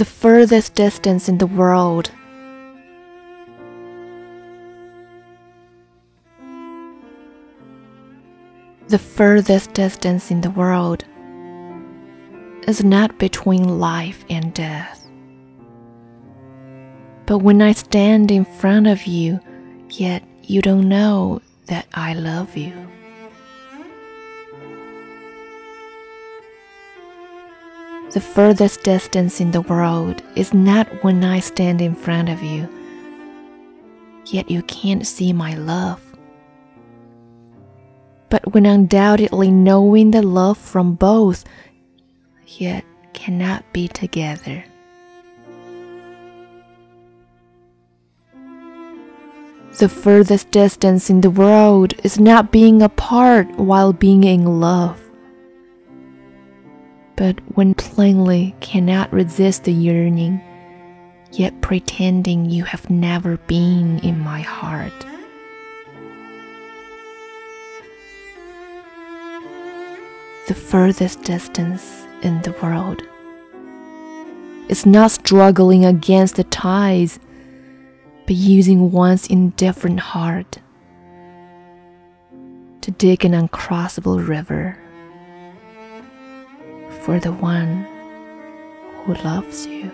the furthest distance in the world. The furthest distance in the world is not between life and death. But when I stand in front of you, yet you don't know that I love you. The furthest distance in the world is not when I stand in front of you, yet you can't see my love. But when undoubtedly knowing the love from both, yet cannot be together. The furthest distance in the world is not being apart while being in love but when plainly cannot resist the yearning, yet pretending you have never been in my heart. The furthest distance in the world is not struggling against the tides, but using one's indifferent heart to dig an uncrossable river for the one who loves you.